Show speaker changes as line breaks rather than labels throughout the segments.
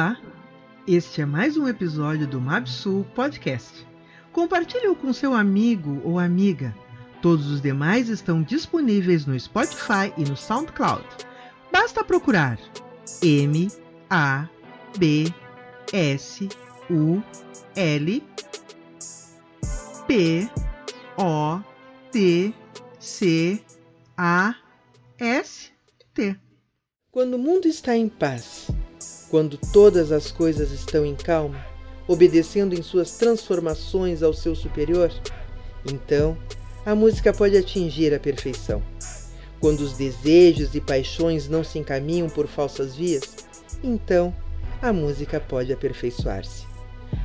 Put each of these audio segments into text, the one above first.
Olá! Este é mais um episódio do Mabsul Podcast. Compartilhe-o com seu amigo ou amiga. Todos os demais estão disponíveis no Spotify e no SoundCloud. Basta procurar M A B S U L P O T C A S T. Quando o mundo está em paz, quando todas as coisas estão em calma, obedecendo em suas transformações ao seu superior, então a música pode atingir a perfeição. Quando os desejos e paixões não se encaminham por falsas vias, então a música pode aperfeiçoar-se.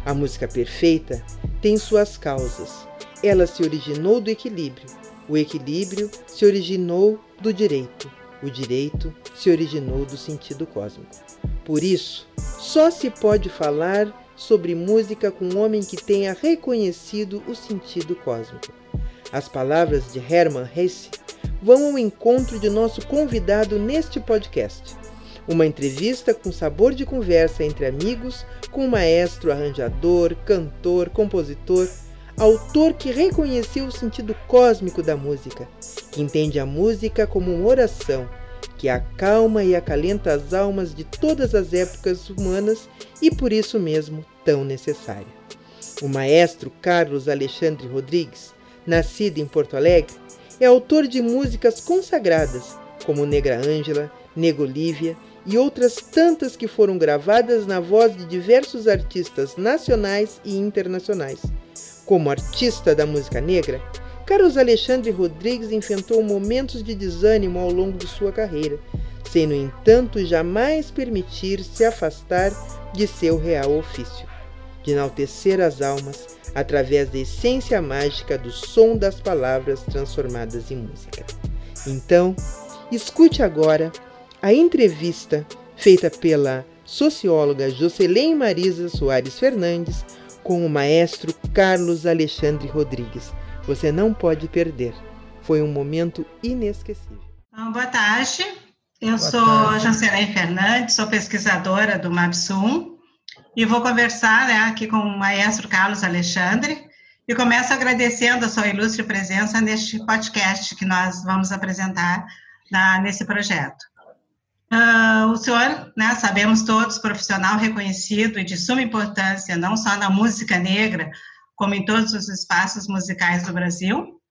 A música perfeita tem suas causas. Ela se originou do equilíbrio. O equilíbrio se originou do direito. O direito se originou do sentido cósmico. Por isso, só se pode falar sobre música com um homem que tenha reconhecido o sentido cósmico. As palavras de Hermann Hesse vão ao encontro de nosso convidado neste podcast. Uma entrevista com sabor de conversa entre amigos com um maestro, arranjador, cantor, compositor, autor que reconheceu o sentido cósmico da música, que entende a música como uma oração que acalma e acalenta as almas de todas as épocas humanas e por isso mesmo tão necessária. O maestro Carlos Alexandre Rodrigues, nascido em Porto Alegre, é autor de músicas consagradas como Negra Ângela, Nego Lívia e outras tantas que foram gravadas na voz de diversos artistas nacionais e internacionais. Como artista da música negra, Carlos Alexandre Rodrigues enfrentou momentos de desânimo ao longo de sua carreira, sem, no entanto, jamais permitir se afastar de seu real ofício, de enaltecer as almas através da essência mágica do som das palavras transformadas em música. Então, escute agora a entrevista feita pela socióloga Jocelyn Marisa Soares Fernandes com o maestro Carlos Alexandre Rodrigues. Você não pode perder. Foi um momento inesquecível.
boa tarde. Eu boa sou tarde. Jocelyn Fernandes, sou pesquisadora do MAPSUM e vou conversar né, aqui com o maestro Carlos Alexandre e começo agradecendo a sua ilustre presença neste podcast que nós vamos apresentar na, nesse projeto. Uh, o senhor, né, sabemos todos, profissional reconhecido e de suma importância, não só na música negra, como em todos os espaços musicais do Brasil.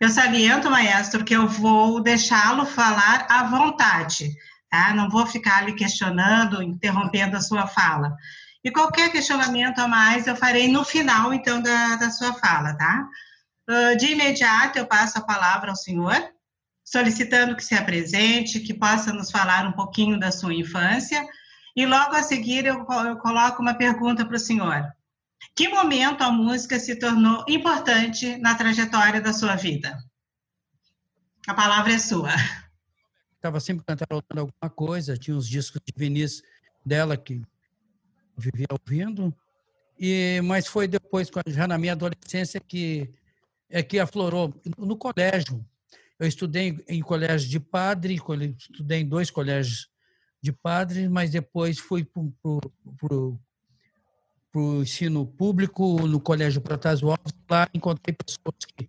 Eu saliento, maestro, que eu vou deixá-lo falar à vontade, tá? Não vou ficar ali questionando, interrompendo a sua fala. E qualquer questionamento a mais eu farei no final, então, da, da sua fala, tá? Uh, de imediato, eu passo a palavra ao senhor solicitando que se apresente, que possa nos falar um pouquinho da sua infância. E logo a seguir eu, eu coloco uma pergunta para o senhor. Que momento a música se tornou importante na trajetória da sua vida? A palavra é sua.
Estava sempre cantarolando alguma coisa, tinha uns discos de Vinícius dela que vivia ouvindo, e mas foi depois, já na minha adolescência, que é que aflorou no colégio. Eu estudei em colégio de padre, estudei em dois colégios de padres, mas depois fui para o ensino público no Colégio Protásio Alves. Lá encontrei pessoas que,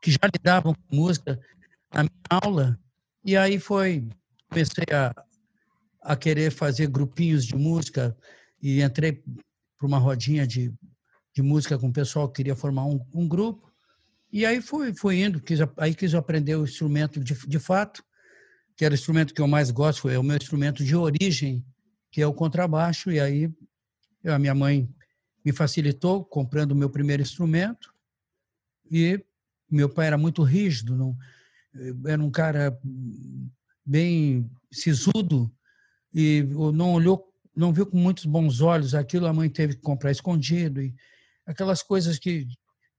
que já lidavam com música na minha aula, e aí foi, comecei a, a querer fazer grupinhos de música e entrei para uma rodinha de, de música com o pessoal que queria formar um, um grupo. E aí fui, fui indo, quis, aí quis aprender o instrumento de, de fato, que era o instrumento que eu mais gosto, foi o meu instrumento de origem, que é o contrabaixo, e aí eu, a minha mãe me facilitou comprando o meu primeiro instrumento, e meu pai era muito rígido, não, era um cara bem sisudo, e não olhou, não viu com muitos bons olhos aquilo, a mãe teve que comprar escondido, e aquelas coisas que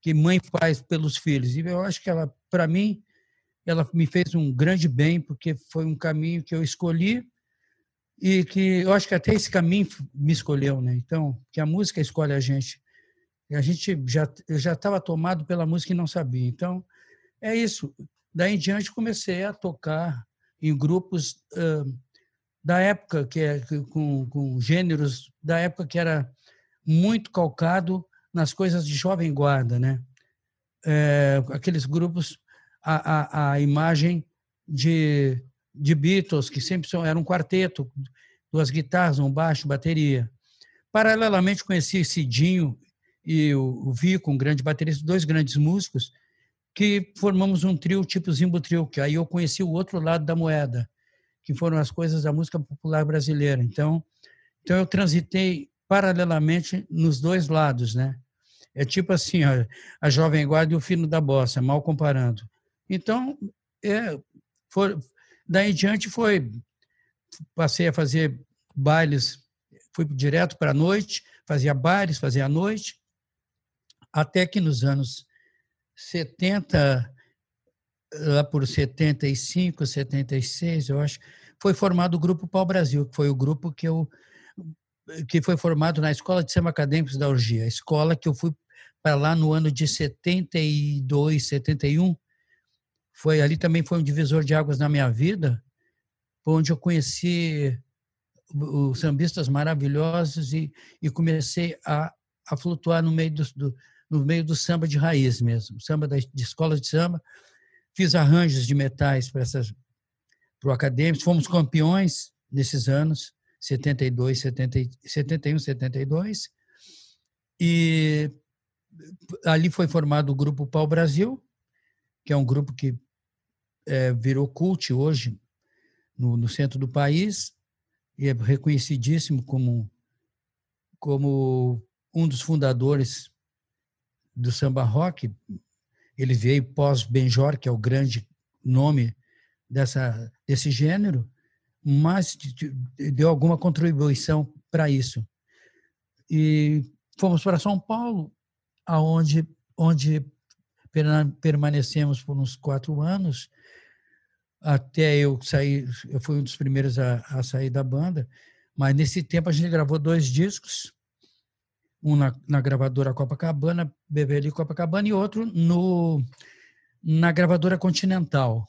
que mãe faz pelos filhos. E eu acho que ela, para mim, ela me fez um grande bem, porque foi um caminho que eu escolhi e que eu acho que até esse caminho me escolheu, né? Então, que a música escolhe a gente. E a gente já eu já estava tomado pela música e não sabia. Então, é isso. Daí em diante comecei a tocar em grupos uh, da época que é com, com gêneros da época que era muito calcado nas coisas de jovem guarda, né? É, aqueles grupos a, a, a imagem de, de Beatles que sempre era um quarteto, duas guitarras, um baixo, bateria. Paralelamente conheci Cidinho e o, Vico, um grande baterista, dois grandes músicos, que formamos um trio tipo Zimbo Trio, que aí eu conheci o outro lado da moeda, que foram as coisas da música popular brasileira. Então, então eu transitei paralelamente nos dois lados, né? É tipo assim, ó, a jovem guarda e o fino da bossa, mal comparando. Então, é, foi, daí em diante foi passei a fazer bailes, fui direto para a noite, fazia bailes, fazia a noite, até que nos anos 70, lá por 75, 76, eu acho, foi formado o Grupo Pau Brasil, que foi o grupo que eu que foi formado na Escola de Samba Acadêmicos da Urgia, a escola que eu fui para lá no ano de 72, 71. Foi ali também foi um divisor de águas na minha vida, onde eu conheci os sambistas maravilhosos e, e comecei a, a flutuar no meio do, do, no meio do samba de raiz mesmo, samba da, de escola de samba. Fiz arranjos de metais para essas para o acadêmico. Fomos campeões nesses anos, 72, 70, 71, 72. E ali foi formado o Grupo Pau Brasil, que é um grupo que é, virou cult hoje no, no centro do país e é reconhecidíssimo como, como um dos fundadores do samba rock. Ele veio pós Benjor, que é o grande nome dessa, desse gênero, mas deu alguma contribuição para isso. E fomos para São Paulo, aonde onde permanecemos por uns quatro anos, até eu sair, eu fui um dos primeiros a, a sair da banda, mas nesse tempo a gente gravou dois discos, um na, na gravadora Copacabana, Beverly Copacabana, e outro no, na gravadora Continental,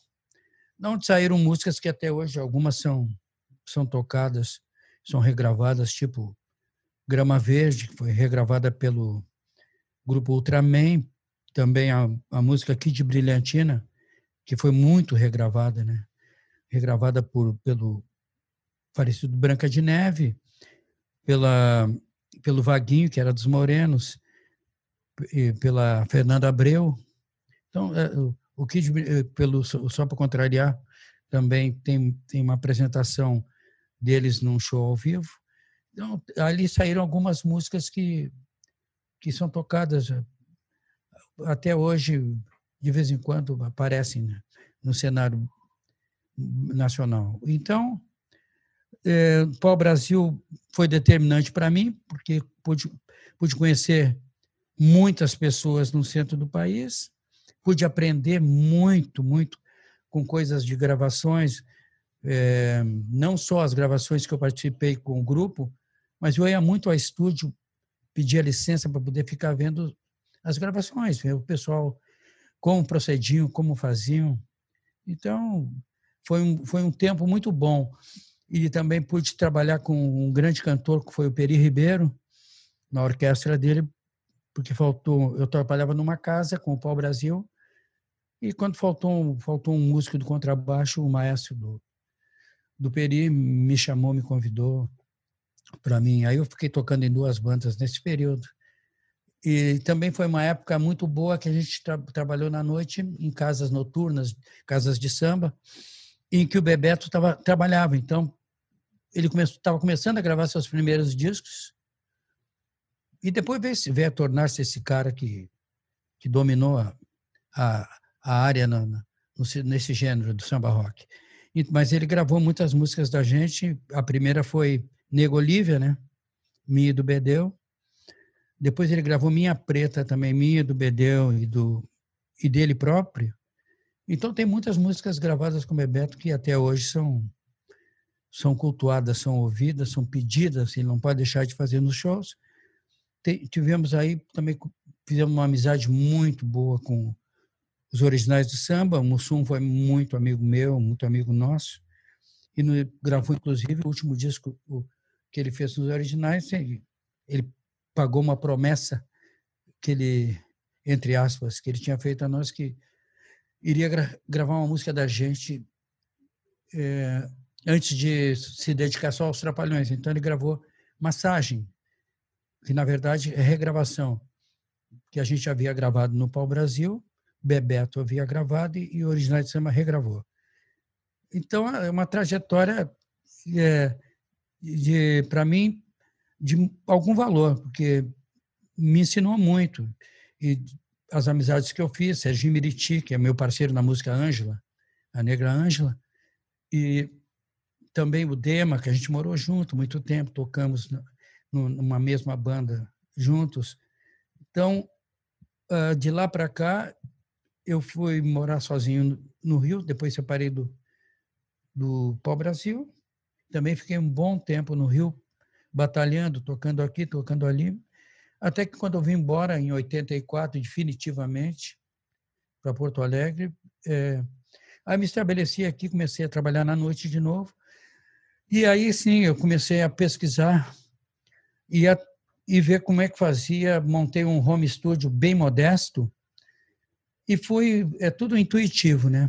onde saíram músicas que até hoje algumas são, são tocadas, são regravadas, tipo Grama Verde, que foi regravada pelo grupo Ultraman, também a, a música Kid Brilhantina, que foi muito regravada, né? Regravada por, pelo falecido Branca de Neve, pela, pelo Vaguinho, que era dos Morenos, pela Fernanda Abreu. Então, é, o Kid, eh, pelo, só para contrariar, também tem, tem uma apresentação deles num show ao vivo. Então, ali saíram algumas músicas que, que são tocadas eh, até hoje de vez em quando aparecem né, no cenário nacional. Então, é, Pau Brasil foi determinante para mim, porque pude, pude conhecer muitas pessoas no centro do país, pude aprender muito, muito com coisas de gravações, é, não só as gravações que eu participei com o grupo, mas eu ia muito ao estúdio, pedia licença para poder ficar vendo as gravações, ver o pessoal como procediam, como faziam. Então, foi um, foi um tempo muito bom. E também pude trabalhar com um grande cantor, que foi o Peri Ribeiro, na orquestra dele, porque faltou. Eu trabalhava numa casa com o Pau Brasil, e quando faltou, faltou um músico do contrabaixo, o maestro do, do Peri me chamou, me convidou para mim. Aí eu fiquei tocando em duas bandas nesse período. E também foi uma época muito boa que a gente tra trabalhou na noite em casas noturnas, casas de samba, em que o Bebeto tava, trabalhava. Então, ele estava começando a gravar seus primeiros discos e depois veio, veio a tornar-se esse cara que, que dominou a, a, a área no, no, nesse gênero do samba rock. E, mas ele gravou muitas músicas da gente. A primeira foi Nego Olívia, né? Minha do Bedeu. Depois ele gravou Minha Preta também, minha do Bedeu e, do, e dele próprio. Então tem muitas músicas gravadas com Bebeto que até hoje são são cultuadas, são ouvidas, são pedidas, ele não pode deixar de fazer nos shows. Tivemos aí também fizemos uma amizade muito boa com os originais do samba. O Mussum foi muito amigo meu, muito amigo nosso. e no, gravou, inclusive, o último disco que ele fez nos originais. Ele pagou uma promessa que ele, entre aspas, que ele tinha feito a nós, que iria gra gravar uma música da gente é, antes de se dedicar só aos Trapalhões. Então, ele gravou Massagem, que, na verdade, é regravação, que a gente havia gravado no Pau Brasil, Bebeto havia gravado e, o Original de Samba regravou. Então, é uma trajetória, é, de, para mim, de algum valor, porque me ensinou muito. E as amizades que eu fiz, Serginho Miriti, que é meu parceiro na música Ângela, a Negra Ângela, e também o Dema, que a gente morou junto muito tempo, tocamos numa mesma banda juntos. Então, ah, de lá para cá, eu fui morar sozinho no Rio, depois separei do, do Pau Brasil. Também fiquei um bom tempo no Rio, batalhando, tocando aqui, tocando ali. Até que quando eu vim embora, em 84, definitivamente, para Porto Alegre, é, aí me estabeleci aqui, comecei a trabalhar na noite de novo. E aí sim, eu comecei a pesquisar e, a, e ver como é que fazia. Montei um home studio bem modesto e foi é tudo intuitivo, né?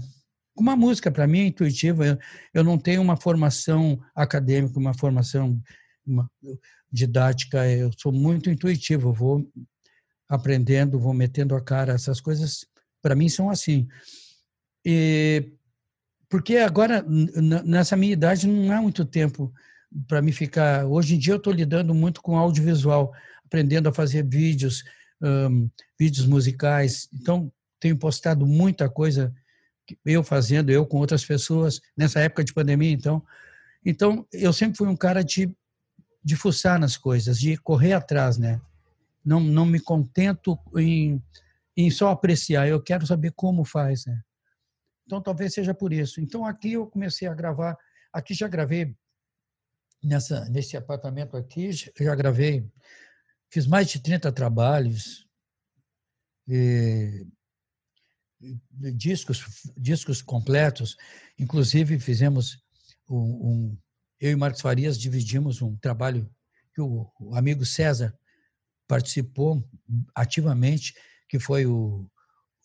Uma música, para mim, é intuitiva. Eu, eu não tenho uma formação acadêmica, uma formação didática. Eu sou muito intuitivo. Vou aprendendo, vou metendo a cara. Essas coisas, para mim, são assim. E, porque agora, nessa minha idade, não há muito tempo para me ficar. Hoje em dia, eu estou lidando muito com audiovisual, aprendendo a fazer vídeos, um, vídeos musicais. Então, tenho postado muita coisa eu fazendo, eu com outras pessoas, nessa época de pandemia, então. Então, eu sempre fui um cara de, de fuçar nas coisas, de correr atrás, né? Não, não me contento em, em só apreciar, eu quero saber como faz, né? Então, talvez seja por isso. Então, aqui eu comecei a gravar, aqui já gravei, nessa, nesse apartamento aqui, já gravei, fiz mais de 30 trabalhos, e, discos, discos completos. Inclusive, fizemos um, um, eu e Marcos Farias dividimos um trabalho que o, amigo César participou ativamente, que foi o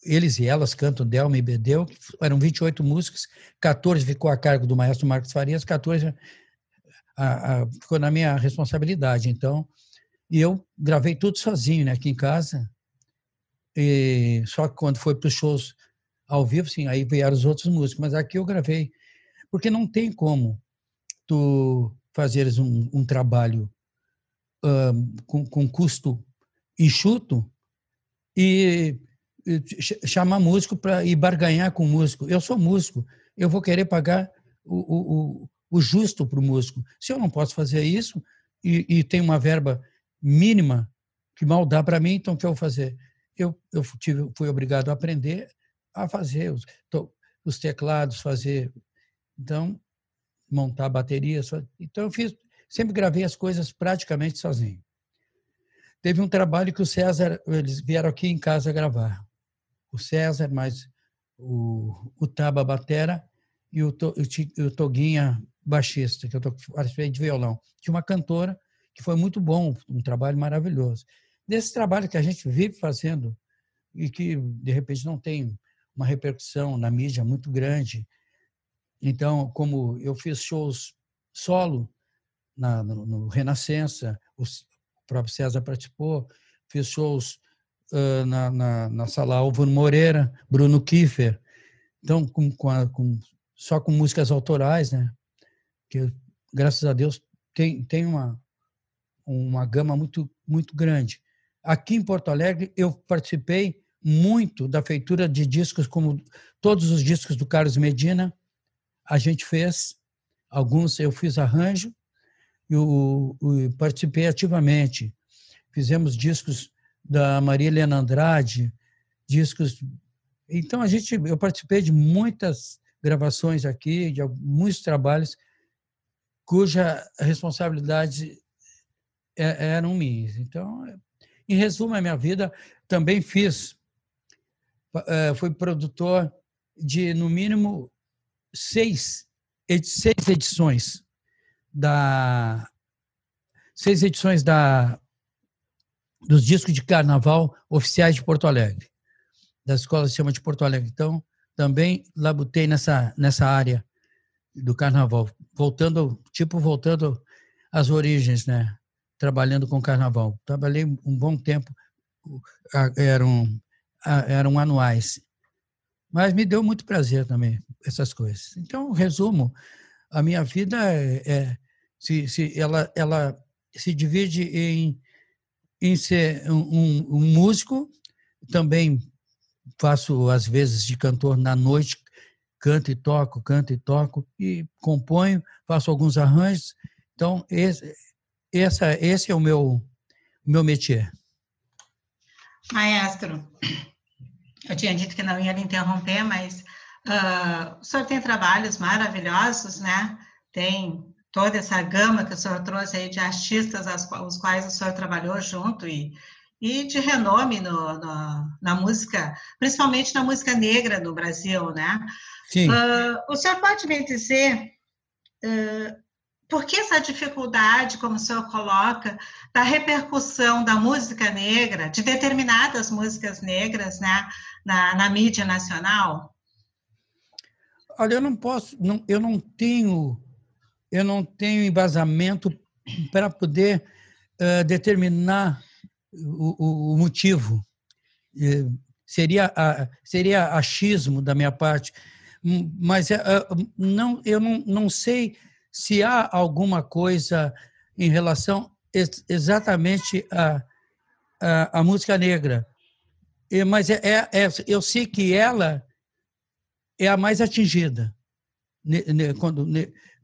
eles e elas cantam Delma e Bedeu, eram 28 músicas, 14 ficou a cargo do maestro Marcos Farias, 14 a, a, ficou na minha responsabilidade. Então, eu gravei tudo sozinho, né, aqui em casa, e, só que quando foi para os shows ao vivo, sim, aí vieram os outros músicos. Mas aqui eu gravei. Porque não tem como tu fazeres um, um trabalho um, com, com custo enxuto e, e chamar músico para ir barganhar com músico. Eu sou músico, eu vou querer pagar o, o, o justo para o músico. Se eu não posso fazer isso e, e tem uma verba mínima que mal dá para mim, então o que eu vou fazer? eu, eu tive, fui obrigado a aprender a fazer os, os teclados, fazer. Então, montar baterias. Então, eu fiz, sempre gravei as coisas praticamente sozinho. Teve um trabalho que o César, eles vieram aqui em casa gravar. O César, mais o, o Taba Batera e o, o, o Toguinha baixista, que eu participei de violão. Tinha uma cantora que foi muito bom, um trabalho maravilhoso desse trabalho que a gente vive fazendo e que, de repente, não tem uma repercussão na mídia muito grande. Então, como eu fiz shows solo na, no, no Renascença, o próprio César participou, fiz shows uh, na, na, na, sala Álvaro Moreira, Bruno Kiefer, então, com, com, a, com, só com músicas autorais, né? que, graças a Deus, tem, tem uma, uma gama muito, muito grande. Aqui em Porto Alegre, eu participei muito da feitura de discos, como todos os discos do Carlos Medina, a gente fez, alguns eu fiz arranjo, eu participei ativamente. Fizemos discos da Maria Helena Andrade, discos. Então, a gente, eu participei de muitas gravações aqui, de muitos trabalhos cuja responsabilidade é, eram minhas. Então, em resumo, a minha vida também fiz, eh, fui produtor de, no mínimo, seis seis edições da seis edições da dos discos de carnaval oficiais de Porto Alegre, da escola chama de Porto Alegre. Então, também labutei nessa nessa área do carnaval, voltando tipo voltando às origens, né? Trabalhando com carnaval. Trabalhei um bom tempo, eram eram anuais. Mas me deu muito prazer também essas coisas. Então, resumo, a minha vida é, é se, se ela, ela se divide em, em ser um, um, músico, também faço às vezes de cantor na noite, canto e toco, canto e toco, e componho, faço alguns arranjos. Então, esse, essa, esse é o meu, meu métier.
Maestro, eu tinha dito que não ia lhe interromper, mas uh, o senhor tem trabalhos maravilhosos, né? Tem toda essa gama que o senhor trouxe aí de artistas aos, os quais o senhor trabalhou junto e, e de renome no, no, na música, principalmente na música negra no Brasil, né?
Sim. Uh,
o senhor pode me dizer uh, por que essa dificuldade, como o senhor coloca, da repercussão da música negra, de determinadas músicas negras, né, na, na mídia nacional?
Olha, eu não posso, não, eu não tenho eu não tenho embasamento para poder uh, determinar o, o, o motivo. Uh, seria, seria achismo da minha parte, hum, mas não, eu não, não sei se há alguma coisa em relação ex exatamente à, à, à, música negra. Mas é, é, é, eu sei que ela é a mais atingida quando,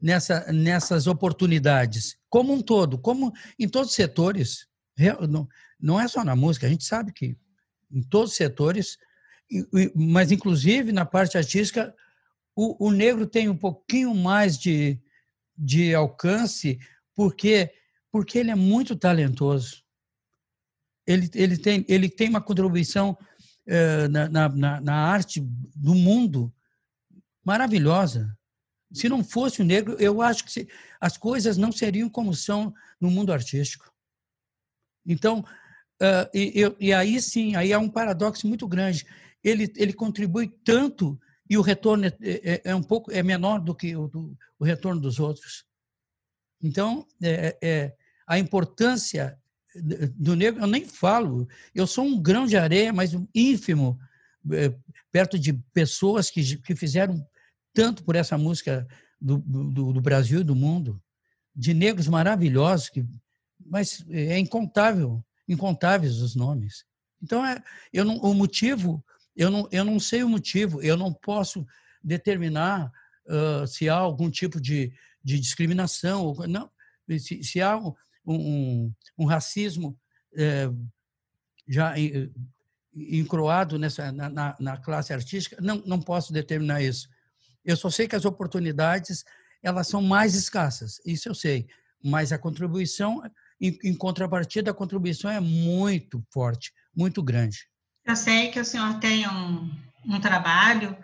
nessa, nessas oportunidades, como um todo, como em todos os setores. Não é só na música, a gente sabe que em todos os setores, mas inclusive na parte artística, o, o negro tem um pouquinho mais de, de alcance, porque, porque ele é muito talentoso. Ele, ele, tem, ele tem uma contribuição uh, na, na, na arte do mundo maravilhosa. Se não fosse o negro, eu acho que as coisas não seriam como são no mundo artístico. Então, uh, e, e, aí sim, aí há um paradoxo muito grande. Ele, ele contribui tanto e o retorno é, é, é um pouco é menor do que o, do, o retorno dos outros. Então, é, é, a importância do negro, eu nem falo, eu sou um grão de areia, mas um ínfimo, é, perto de pessoas que, que fizeram tanto por essa música do, do, do Brasil e do mundo, de negros maravilhosos, que, mas é incontável, incontáveis os nomes. Então, é, eu não, o motivo, eu não, eu não sei o motivo, eu não posso determinar uh, se há algum tipo de, de discriminação, ou, não, se, se há um, um, racismo é, já encroado nessa, na, na, na, classe artística, não, não posso determinar isso. Eu só sei que as oportunidades elas são mais escassas, isso eu sei, mas a contribuição, em, em contrapartida, a contribuição é muito forte, muito grande.
Eu sei que o senhor tem um, um trabalho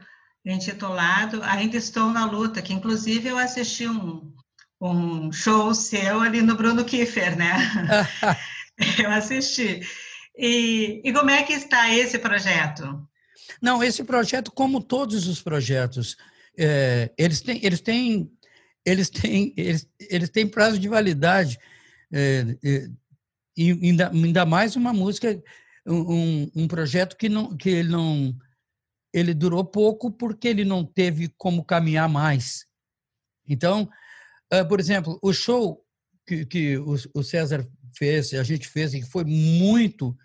intitulado Ainda Estou na Luta, que inclusive eu assisti um, um show seu ali no Bruno Kiefer, né? eu assisti. E, e como é que está esse projeto?
Não, esse projeto, como todos os projetos é, eles têm, eles têm, eles têm, eles, eles têm prazo de validade. É, é, e ainda, ainda mais uma música, um, um projeto que não, que ele não, ele durou pouco porque ele não teve como caminhar mais. Então, é, por exemplo, o show que, que o César fez, a gente fez e foi muito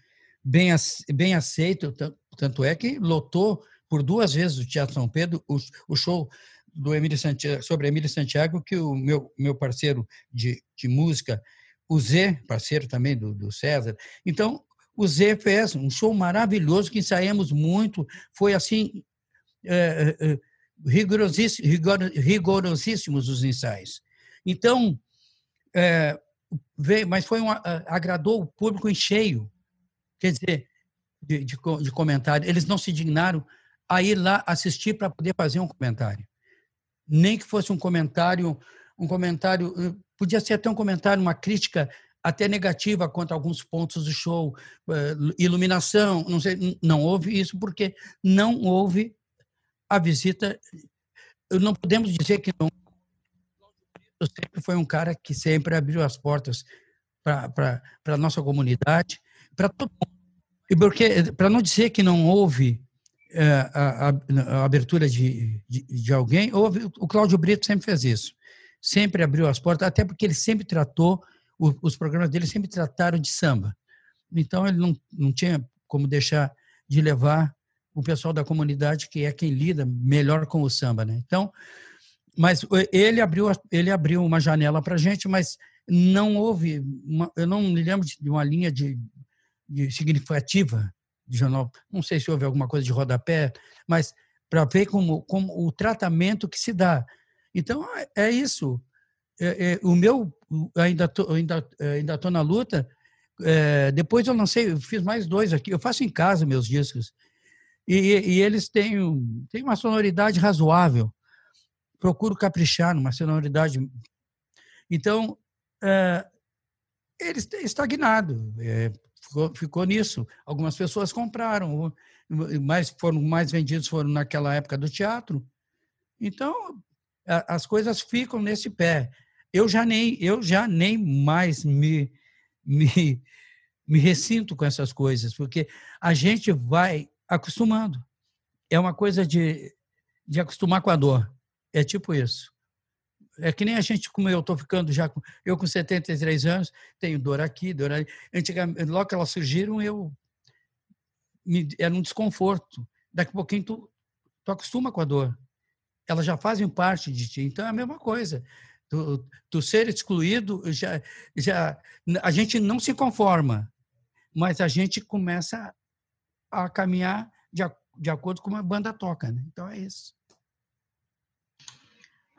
bem, bem aceito, tanto é que lotou por duas vezes o Teatro São Pedro, o, o show do Emílio Santiago, sobre Emílio Santiago, que o meu, meu parceiro de, de música, o Zé, parceiro também do, do César. Então, o Zé fez um show maravilhoso que ensaiamos muito, foi assim, é, é, rigorosíssimo, rigor, rigorosíssimos os ensaios. Então, é, veio, mas foi um, agradou o público em cheio, quer dizer, de, de, de comentário. Eles não se dignaram a ir lá assistir para poder fazer um comentário. nem que fosse um comentário, um comentário, eh, podia ser até um comentário, uma crítica até negativa quanto a alguns pontos do show, eh, iluminação, não sei, não houve isso porque não houve a visita. Não podemos dizer que não. Sempre foi um cara que sempre abriu as portas para a nossa comunidade, para todo mundo. E porque, para não dizer que não houve é, a, a, abertura de, de, de alguém, houve, o Cláudio Brito sempre fez isso. Sempre abriu as portas, até porque ele sempre tratou os programas dele sempre trataram de samba. Então, ele não, não tinha como deixar de levar o pessoal da comunidade, que é quem lida melhor com o samba. Né? Então, mas ele abriu, ele abriu uma janela para a gente, mas não houve, uma, eu não me lembro de uma linha de, de significativa de jornal, não sei se houve alguma coisa de rodapé, mas para ver como, como o tratamento que se dá. Então, é, é isso é, é, o meu ainda tô, ainda é, ainda tô na luta. É, depois eu lancei, eu fiz mais dois aqui. Eu faço em casa meus discos e, e eles têm, têm uma sonoridade razoável. Procuro caprichar numa sonoridade. Então é, eles estagnado, é, ficou, ficou nisso. Algumas pessoas compraram, mas foram mais vendidos foram naquela época do teatro. Então as coisas ficam nesse pé eu já nem, eu já nem mais me, me, me ressinto com essas coisas, porque a gente vai acostumando. É uma coisa de, de acostumar com a dor. É tipo isso. É que nem a gente, como eu estou ficando já, eu com 73 anos, tenho dor aqui, dor ali. Antigamente, logo que elas surgiram, eu me, era um desconforto. Daqui a pouquinho tu, tu acostuma com a dor. Elas já fazem parte de ti. Então é a mesma coisa do, do ser excluído, já, já a gente não se conforma, mas a gente começa a caminhar de, de acordo com a banda toca. Né? Então é isso.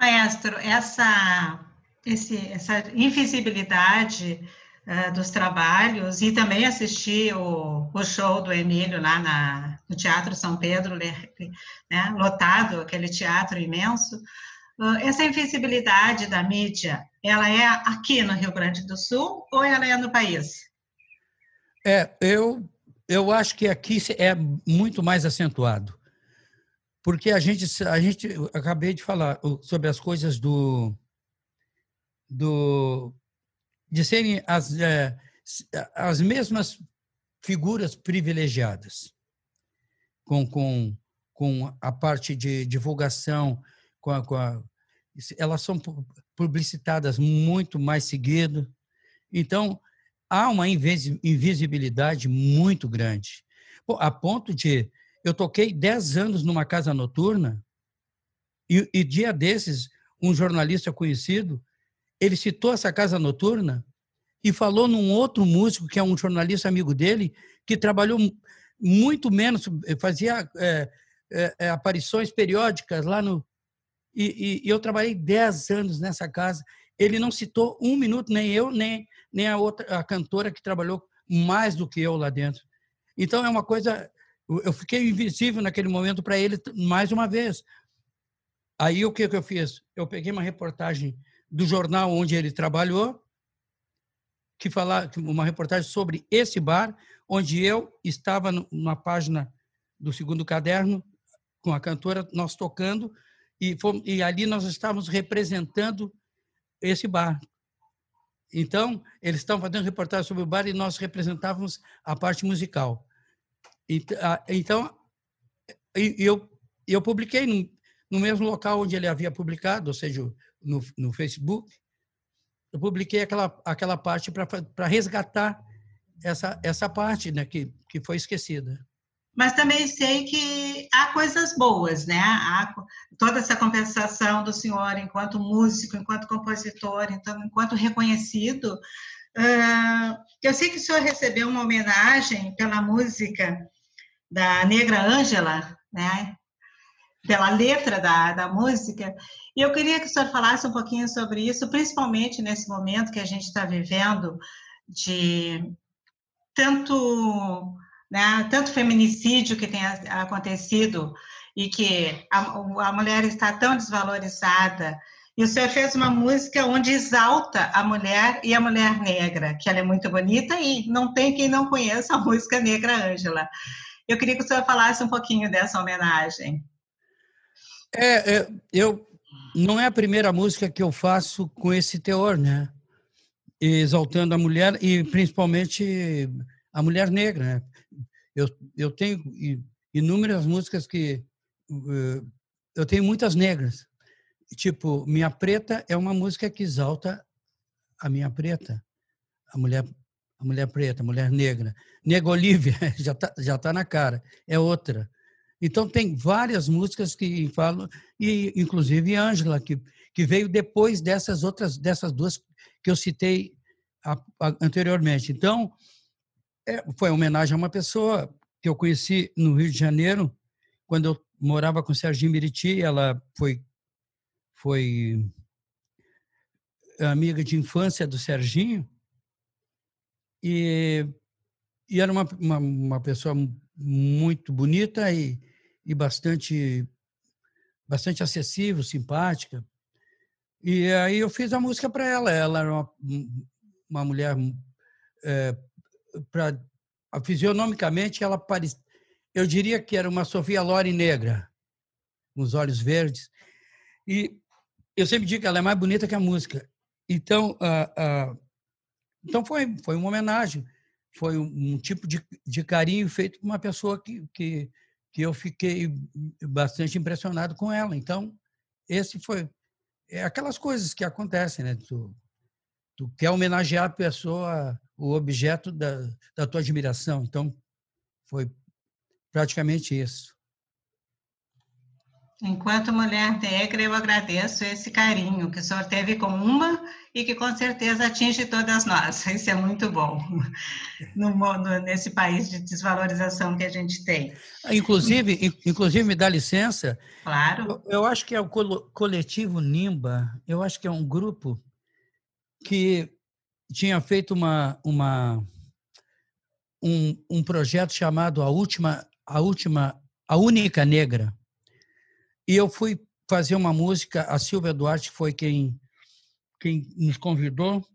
Maestro, essa, esse, essa invisibilidade uh, dos trabalhos e também assistir o, o show do Emílio lá na, no Teatro São Pedro, né, lotado, aquele teatro imenso, ah, essa invisibilidade da mídia, ela é aqui no Rio Grande do Sul ou ela é no país?
É, eu, eu acho que aqui é muito mais acentuado. Porque a gente, a gente acabei de falar sobre as coisas do, do de serem as, é, as mesmas figuras privilegiadas, com, com, com a parte de divulgação, com a, com a, elas são publicitadas muito mais seguido. Então, há uma invisibilidade muito grande. a ponto de. Eu toquei 10 anos numa casa noturna e, e dia desses, um jornalista conhecido, ele citou essa casa noturna e falou num outro músico, que é um jornalista amigo dele, que trabalhou muito menos, fazia é, é, aparições periódicas lá no, e, e, eu trabalhei 10 anos nessa casa. Ele não citou um minuto, nem eu, nem, nem a outra, a cantora que trabalhou mais do que eu lá dentro. Então é uma coisa. Eu fiquei invisível naquele momento para ele mais uma vez. Aí o que, que eu fiz? Eu peguei uma reportagem do jornal onde ele trabalhou, que falar uma reportagem sobre esse bar, onde eu estava numa página do segundo caderno com a cantora, nós tocando, e, fomos, e ali nós estávamos representando esse bar. Então, eles estavam fazendo reportagem sobre o bar e nós representávamos a parte musical. Então, eu, eu publiquei no, no mesmo local onde ele havia publicado, ou seja, no, no Facebook, eu publiquei aquela, aquela parte para resgatar essa, essa parte né, que, que foi esquecida
mas também sei que há coisas boas, né? Há toda essa compensação do senhor enquanto músico, enquanto compositor, então, enquanto reconhecido. eu sei que o senhor recebeu uma homenagem pela música da Negra Ângela, né? Pela letra da, da música. E eu queria que o senhor falasse um pouquinho sobre isso, principalmente nesse momento que a gente está vivendo de tanto né? tanto feminicídio que tem acontecido e que a, a mulher está tão desvalorizada. E o senhor fez uma música onde exalta a mulher e a mulher negra, que ela é muito bonita e não tem quem não conheça a música Negra Ângela. Eu queria que o senhor falasse um pouquinho dessa homenagem.
É, é, eu não é a primeira música que eu faço com esse teor, né? Exaltando a mulher e principalmente a mulher negra. Né? Eu, eu tenho inúmeras músicas que uh, eu tenho muitas negras. Tipo, Minha Preta é uma música que exalta a minha preta, a mulher a mulher preta, a mulher negra. Nega Olívia já tá, já tá na cara, é outra. Então tem várias músicas que falam e inclusive Ângela que que veio depois dessas outras dessas duas que eu citei a, a, anteriormente. Então é, foi uma homenagem a uma pessoa que eu conheci no Rio de Janeiro quando eu morava com Serginho Miriti, ela foi foi amiga de infância do Serginho e, e era uma, uma, uma pessoa muito bonita e e bastante bastante acessível, simpática. E aí eu fiz a música para ela. Ela era uma, uma mulher é, fisionomicamente ela parecia, eu diria que era uma Sofia Loren negra, com os olhos verdes. E eu sempre digo que ela é mais bonita que a música. Então, uh, então foi foi uma homenagem, foi um, tipo de, de carinho feito por uma pessoa que, que que eu fiquei bastante impressionado com ela. Então, esse foi é aquelas coisas que acontecem, né? Tu, tu quer homenagear a pessoa, o objeto da, da tua admiração. Então, foi praticamente isso.
Enquanto mulher negra, eu agradeço esse carinho que o senhor teve com uma e que com certeza atinge todas nós. Isso é muito bom no, no, nesse país de desvalorização que a gente tem.
Inclusive, inclusive me dá licença.
Claro.
Eu, eu acho que é o coletivo Nimba. Eu acho que é um grupo que tinha feito uma, uma um, um projeto chamado a última a última a única negra e eu fui fazer uma música, a Silvia Duarte foi quem, quem nos convidou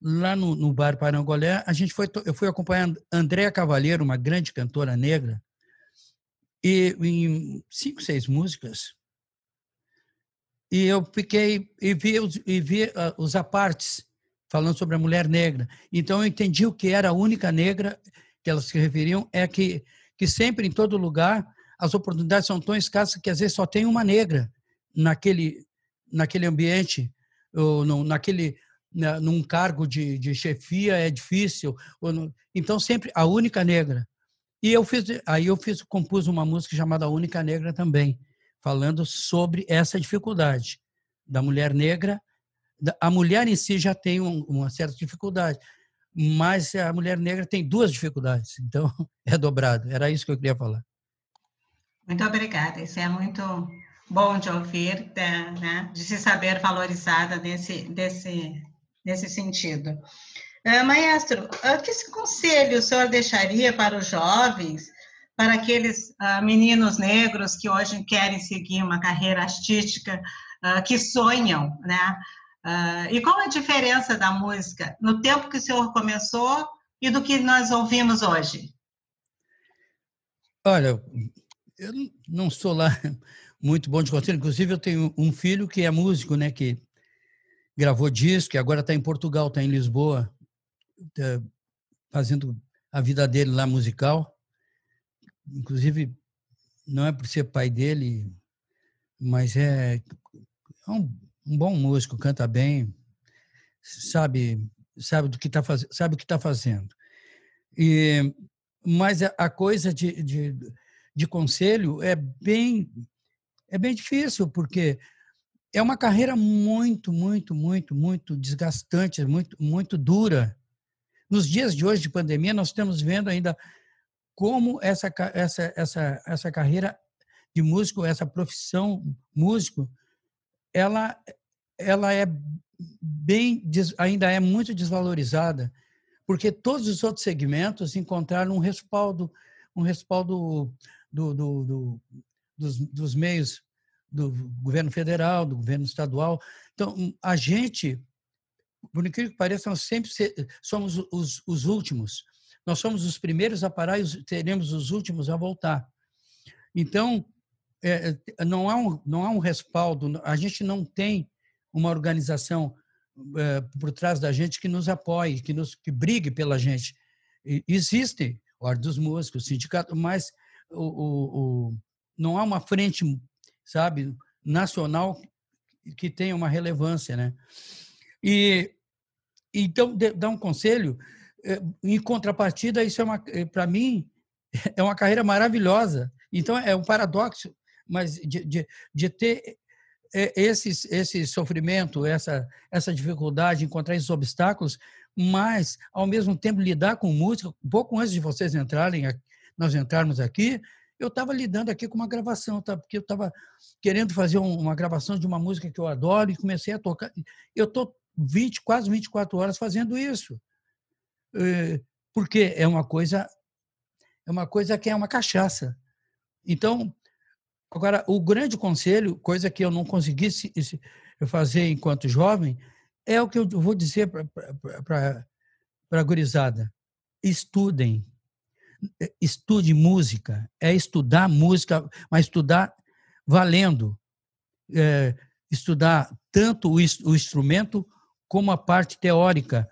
lá no, no bar Parangolé. A gente foi, eu fui acompanhando Andréa Cavalheiro, uma grande cantora negra, e em cinco, seis músicas. E eu fiquei e vi, os, e vi uh, os apartes falando sobre a mulher negra. Então eu entendi o que era a única negra que elas se referiam é que que sempre em todo lugar as oportunidades são tão escassas que às vezes só tem uma negra naquele, naquele ambiente, ou no, naquele, na, num cargo de, de chefia é difícil. No, então, sempre a única negra. E eu fiz, aí eu fiz, compus uma música chamada Única Negra também, falando sobre essa dificuldade da mulher negra. A mulher em si já tem uma certa dificuldade, mas a mulher negra tem duas dificuldades, então é dobrado. Era isso que eu queria falar.
Muito obrigada. Isso é muito bom de ouvir, né, né de se saber valorizada nesse, nesse, nesse sentido. Uh, maestro, uh, que conselho o senhor deixaria para os jovens, para aqueles uh, meninos negros que hoje querem seguir uma carreira artística, que sonham, né? e qual a diferença da música no tempo que o senhor começou e do que nós ouvimos hoje?
Olha, eu não sou lá muito bom de conselho. Inclusive, eu tenho um filho que é músico, né? Que gravou disco e agora está em Portugal, está em Lisboa, tá fazendo a vida dele lá musical. Inclusive, não é por ser pai dele, mas é, é um, um, bom músico, canta bem, sabe sabe do que está fazendo, sabe o que está fazendo. E mas a coisa de, de de conselho é bem é bem difícil porque é uma carreira muito muito muito muito desgastante muito muito dura. Nos dias de hoje de pandemia nós estamos vendo ainda como essa essa essa essa carreira de músico essa profissão músico ela ela é bem ainda é muito desvalorizada porque todos os outros segmentos encontraram um respaldo um respaldo do, do, do, dos, dos meios do governo federal, do governo estadual. Então, a gente, por incrível que pareça, nós sempre somos os, os últimos. Nós somos os primeiros a parar e teremos os últimos a voltar. Então, é, não, há um, não há um respaldo, a gente não tem uma organização é, por trás da gente que nos apoie, que, nos, que brigue pela gente. E, existe Ordem dos Músicos, sindicato, mas o, o, o, não há uma frente, sabe, nacional que tenha uma relevância, né? E então dá um conselho. É, em contrapartida, isso é uma, é, para mim, é uma carreira maravilhosa. Então é um paradoxo, mas de, de, de ter esse, esse sofrimento, essa, essa dificuldade, encontrar esses obstáculos, mas, ao mesmo tempo, lidar com música. Pouco antes de vocês entrarem, nós entrarmos aqui, eu estava lidando aqui com uma gravação, tá? porque eu estava querendo fazer uma gravação de uma música que eu adoro e comecei a tocar. Eu estou 20, quase 24 horas fazendo isso. Eh, porque é uma coisa é uma coisa que é uma cachaça. Então, agora o grande conselho, coisa que eu não consegui fazer enquanto jovem, é o que eu vou dizer para a gurizada. Estudem, estude música, é estudar música, mas estudar valendo. É, estudar tanto o, o instrumento como a parte teórica,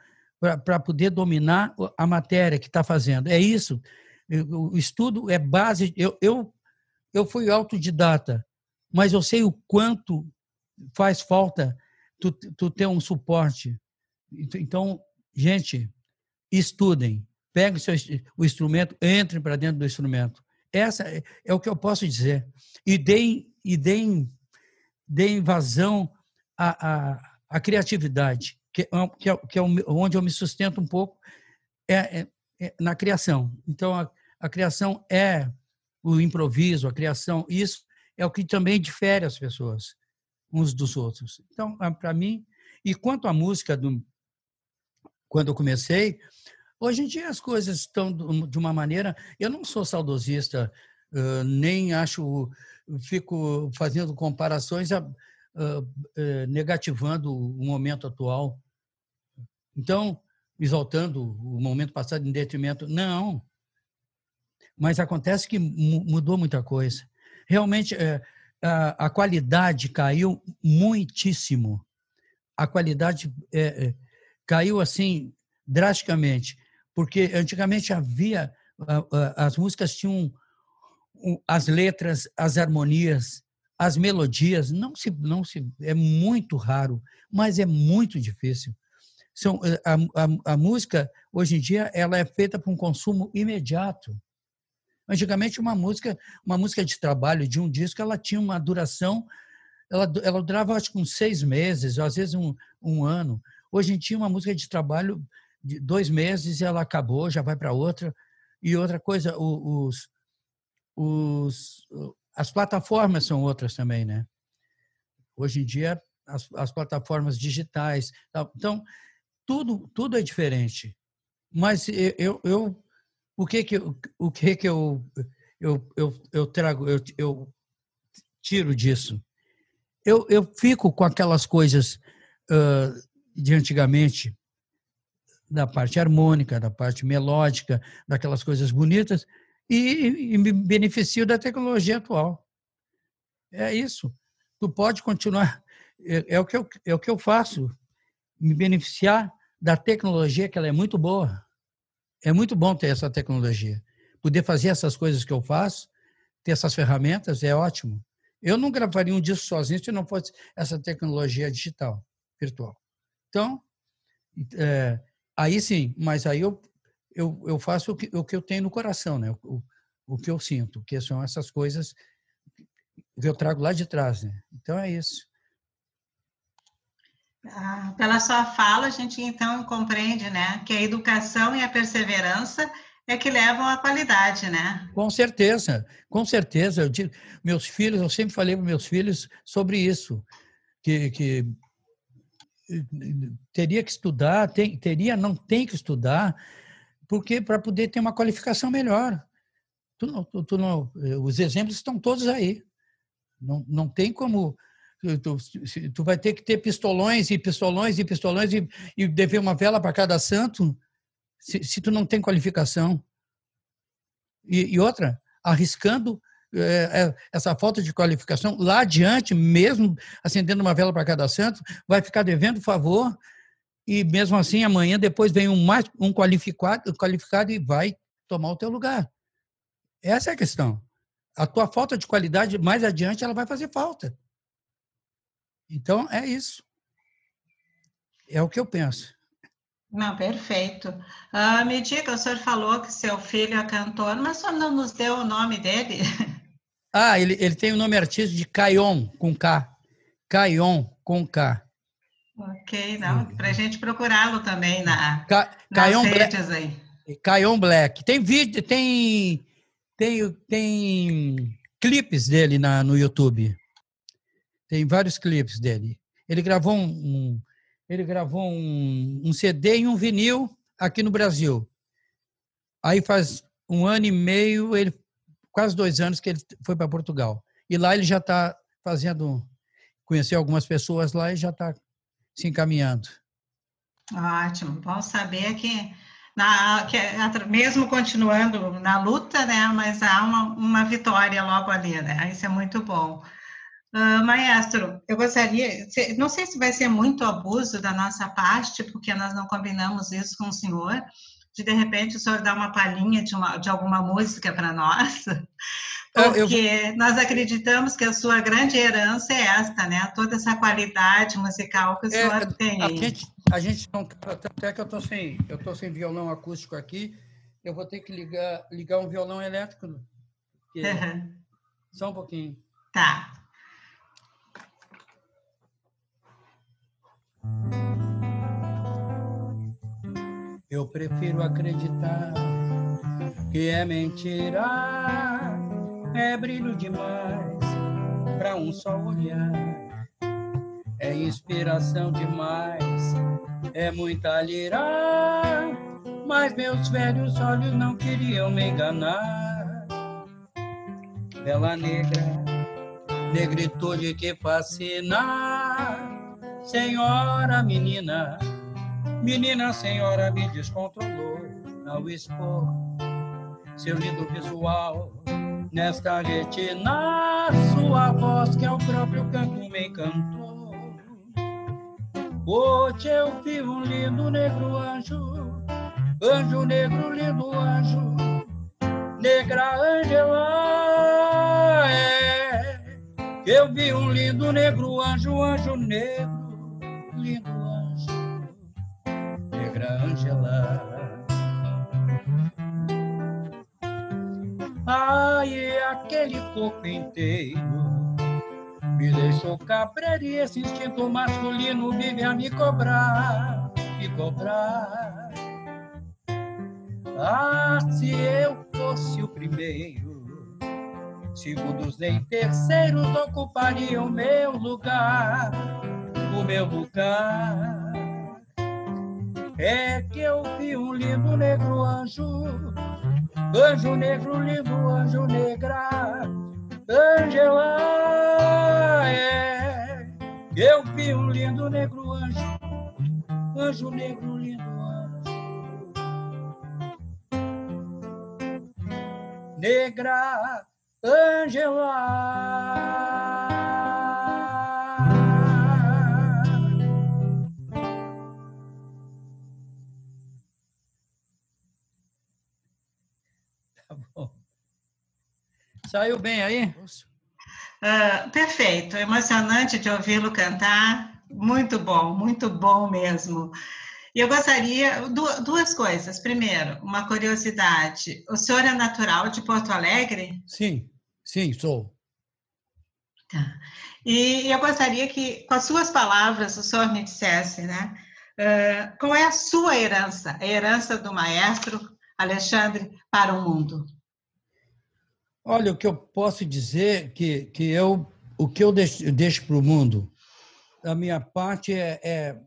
para poder dominar a matéria que está fazendo. É isso. O estudo é base. Eu, eu, eu fui autodidata, mas eu sei o quanto faz falta tu, tu ter um suporte. Então, gente, estudem, pegue o, seu, o instrumento, entrem para dentro do instrumento. Essa é, é o que eu posso dizer. E deem, e deem, deem vazão à, à, à criatividade, que, é, que, é, que é onde eu me sustento um pouco, é, é, é na criação. Então, a, a criação é o improviso, a criação, isso é o que também difere as pessoas uns dos outros. Então, para mim, e quanto à música, do, quando eu comecei, Hoje em dia as coisas estão de uma maneira. Eu não sou saudosista, nem acho. Fico fazendo comparações negativando o momento atual. Então, exaltando o momento passado em detrimento. Não. Mas acontece que mudou muita coisa. Realmente, a qualidade caiu muitíssimo. A qualidade é, é, caiu assim drasticamente porque antigamente havia as músicas tinham as letras, as harmonias, as melodias, não se não se é muito raro, mas é muito difícil. São eh, a, a, a música hoje em dia ela é feita para um consumo imediato. Antigamente uma música, uma música de trabalho de um disco, ela tinha uma duração, ela, ela durava acho que uns seis meses, às vezes um, um ano. Hoje em dia uma música de trabalho de dois meses ela acabou, já vai para outra. E outra coisa, os, os, as plataformas são outras também, né? Hoje em dia, as, as plataformas digitais. Então, tudo, tudo é diferente. Mas eu, eu o que que o que que eu eu, eu, eu trago eu, eu tiro disso eu, eu fico com aquelas coisas uh, de antigamente da parte harmônica, da parte melódica, daquelas coisas bonitas, e, e me beneficio da tecnologia atual. É isso. Tu pode continuar. É, é, o que eu, é o que eu faço. Me beneficiar da tecnologia, que ela é muito boa. É muito bom ter essa tecnologia. Poder fazer essas coisas que eu faço, ter essas ferramentas, é ótimo. Eu não gravaria um disco sozinho se não fosse essa tecnologia digital, virtual. Então, é, Aí sim, mas aí eu, eu, eu faço o que, o que eu tenho no coração, né? O, o que eu sinto, que são essas coisas que eu trago lá de trás, né? Então é isso.
Ah, pela sua fala, a gente então compreende, né, que a educação e a perseverança é que levam à qualidade, né?
Com certeza, com certeza. Eu digo, meus filhos, eu sempre falei para meus filhos sobre isso, que, que teria que estudar, tem, teria, não tem que estudar, porque para poder ter uma qualificação melhor. Tu, tu, tu não, os exemplos estão todos aí. Não, não tem como. Tu, tu vai ter que ter pistolões e pistolões e pistolões e, e dever uma vela para cada santo se, se, tu não tem qualificação. E, e outra, arriscando essa falta de qualificação, lá adiante, mesmo acendendo uma vela para cada santo, vai ficar devendo favor e mesmo assim amanhã depois vem um mais um qualificado, qualificado e vai tomar o teu lugar. Essa é a questão. A tua falta de qualidade mais adiante ela vai fazer falta. Então é isso. É o que eu penso.
Não, perfeito. Uh, me diga, o senhor falou que seu filho é cantor, mas o senhor não nos deu o nome dele?
Ah, ele, ele tem o nome artístico de Caion, com K. Caion, com K.
Ok, não, para a gente procurá-lo também na, Ca, nas redes
Black, aí. Caion Black. Tem vídeo, tem, tem, tem clipes dele na, no YouTube. Tem vários clipes dele. Ele gravou um, um ele gravou um, um CD e um vinil aqui no Brasil. Aí faz um ano e meio ele quase dois anos que ele foi para Portugal. E lá ele já está fazendo, conheceu algumas pessoas lá e já está se encaminhando.
Ótimo, bom saber que, na, que mesmo continuando na luta, né, mas há uma, uma vitória logo ali, né? Isso é muito bom. Uh, maestro, eu gostaria, não sei se vai ser muito abuso da nossa parte, porque nós não combinamos isso com o senhor, de de repente o senhor dar uma palhinha de, uma, de alguma música para nós, porque eu... nós acreditamos que a sua grande herança é esta, né? Toda essa qualidade musical que o é, senhor é, tem.
A gente, a gente não, até que eu estou sem, eu tô sem violão acústico aqui, eu vou ter que ligar, ligar um violão elétrico. Porque... Uhum. Só um pouquinho.
Tá.
Eu prefiro acreditar que é mentira, é brilho demais para um só olhar. É inspiração demais, é muita lira, mas meus velhos olhos não queriam me enganar. Bela negra, negritude que fascina, senhora menina Menina senhora me descontrolou ao expor seu lindo visual. Nesta retina, sua voz, que é o próprio canto, me encantou. Hoje eu vi um lindo negro anjo, anjo negro, lindo anjo, negra Angela. É. Eu vi um lindo negro anjo, anjo negro, lindo aquele corpo inteiro me deixou cabreiro e esse instinto masculino vive a me cobrar, me cobrar. Ah, se eu fosse o primeiro, segundos nem terceiros ocupariam meu lugar, o meu lugar é que eu vi um lindo negro anjo, anjo negro, lindo anjo negra, Angela, é. Eu vi um lindo negro anjo, anjo negro, lindo anjo, negra, Angela. Saiu bem aí?
Uh, perfeito, emocionante de ouvi-lo cantar, muito bom, muito bom mesmo. E eu gostaria, duas coisas. Primeiro, uma curiosidade: o senhor é natural de Porto Alegre?
Sim, sim, sou.
Tá. E eu gostaria que, com as suas palavras, o senhor me dissesse, né? Uh, qual é a sua herança, a herança do maestro Alexandre para o mundo?
Olha, o que eu posso dizer que que eu o que eu deixo, deixo para o mundo, a minha parte é, é,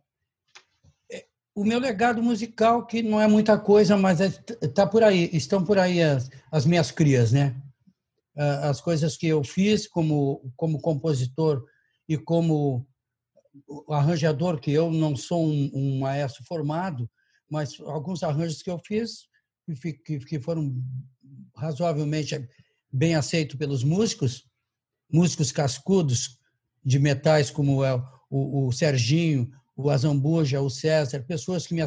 é, o meu legado musical que não é muita coisa, mas está é, tá por aí, estão por aí as, as minhas crias, né? as coisas que eu fiz como como compositor e como arranjador, que eu não sou um, um maestro formado, mas alguns arranjos que eu fiz que, que foram razoavelmente bem aceitos pelos músicos, músicos cascudos de metais como é o, o Serginho, o Azambuja, o César, pessoas que me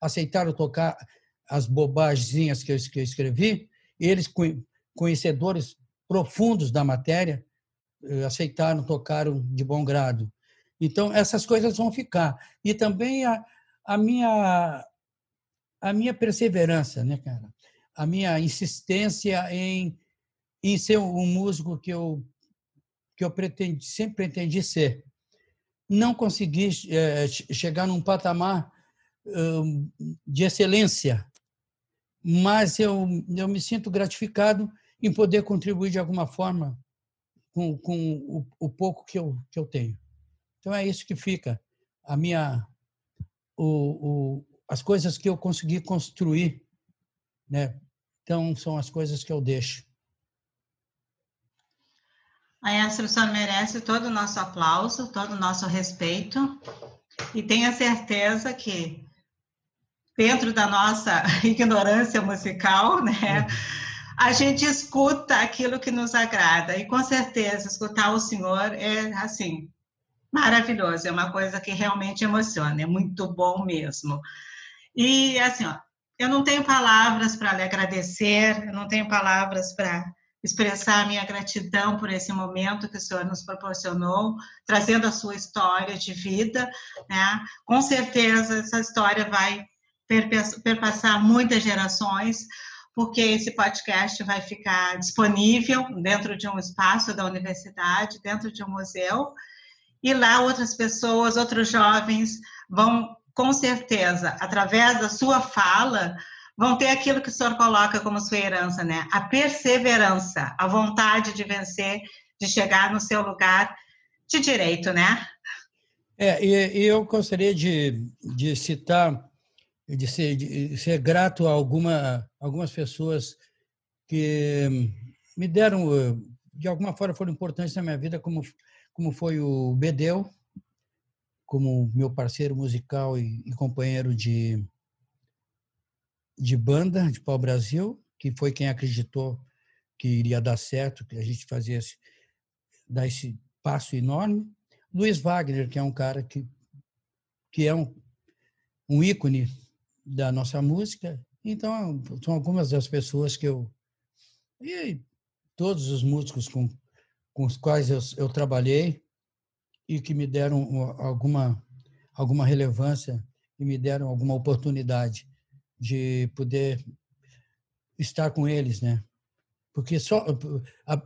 aceitaram tocar as bobagens que eu, que eu escrevi, eles conhecedores profundos da matéria eh, aceitaram, tocaram de bom grado. Então essas coisas vão ficar e também a, a minha a minha perseverança, né, cara? A minha insistência em em ser um músico que eu que eu pretendi, sempre pretendi ser. Não consegui é, chegar num patamar um, de excelência, mas eu, eu me sinto gratificado em poder contribuir de alguma forma com, com o, o, pouco que eu, que eu tenho. Então é isso que fica a minha o, o, as coisas que eu consegui construir, né? Então são as coisas que eu deixo.
Maestro, o senhor merece todo o nosso aplauso, todo o nosso respeito, e tenha certeza que, dentro da nossa ignorância musical, né, a gente escuta aquilo que nos agrada, e com certeza escutar o senhor é, assim, maravilhoso, é uma coisa que realmente emociona, é muito bom mesmo. E, assim, ó, eu não tenho palavras para lhe agradecer, eu não tenho palavras para expressar minha gratidão por esse momento que o senhor nos proporcionou, trazendo a sua história de vida, né? Com certeza essa história vai perpassar muitas gerações, porque esse podcast vai ficar disponível dentro de um espaço da universidade, dentro de um museu, e lá outras pessoas, outros jovens vão, com certeza, através da sua fala, vão ter aquilo que o senhor coloca como sua herança, né? A perseverança, a vontade de vencer, de chegar no seu lugar de direito, né?
É, e, e eu gostaria de, de citar, de ser, de ser grato a alguma, algumas pessoas que me deram, de alguma forma, foram importantes na minha vida, como, como foi o Bedeu, como meu parceiro musical e, e companheiro de, de banda de Pau Brasil, que foi quem acreditou que iria dar certo, que a gente fazia dar esse passo enorme. Luiz Wagner, que é um cara que, que é um, um ícone da nossa música. Então, são algumas das pessoas que eu. E todos os músicos com, com os quais eu, eu trabalhei e que me deram alguma, alguma relevância e me deram alguma oportunidade de poder estar com eles, né? Porque só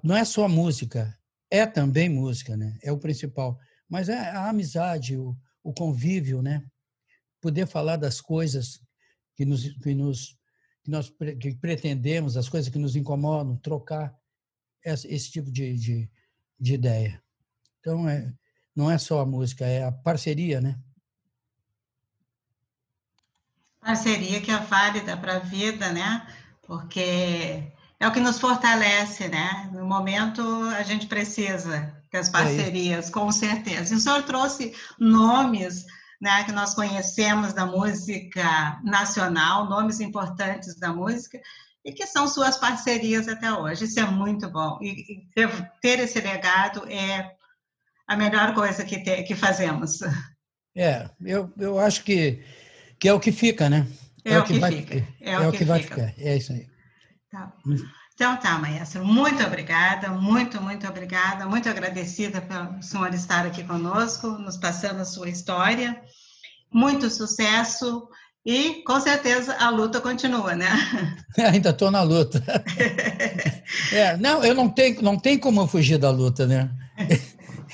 não é só música, é também música, né? É o principal, mas é a amizade, o, o convívio, né? Poder falar das coisas que nos que nos que nós que pretendemos, as coisas que nos incomodam, trocar esse, esse tipo de, de, de ideia. Então, é, não é só a música, é a parceria, né?
Parceria que é válida para a vida, né? Porque é o que nos fortalece, né? No momento a gente precisa das é parcerias, é com certeza. E o senhor trouxe nomes né, que nós conhecemos da música nacional, nomes importantes da música, e que são suas parcerias até hoje. Isso é muito bom. E, e ter esse legado é a melhor coisa que, te, que fazemos.
É, eu, eu acho que que é o que fica, né?
É, é o que, que vai, fica. É, é o, que, que vai ficar.
É isso aí.
Tá. Então tá, maestra. Muito obrigada, muito, muito obrigada, muito agradecida pelo senhor estar aqui conosco, nos passando a sua história. Muito sucesso e com certeza a luta continua, né?
Ainda estou na luta. é, não, eu não tenho, não tem como fugir da luta, né?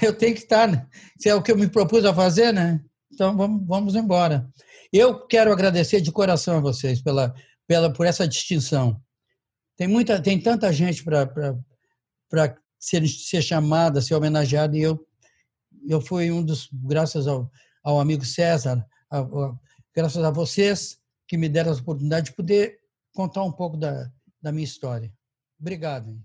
Eu tenho que estar, né? se é o que eu me propus a fazer, né? Então vamos, vamos embora. Eu quero agradecer de coração a vocês pela, pela, por essa distinção. Tem, muita, tem tanta gente para ser, ser chamada, ser homenageada, e eu, eu fui um dos, graças ao, ao amigo César, a, a, graças a vocês que me deram a oportunidade de poder contar um pouco da, da minha história. Obrigado.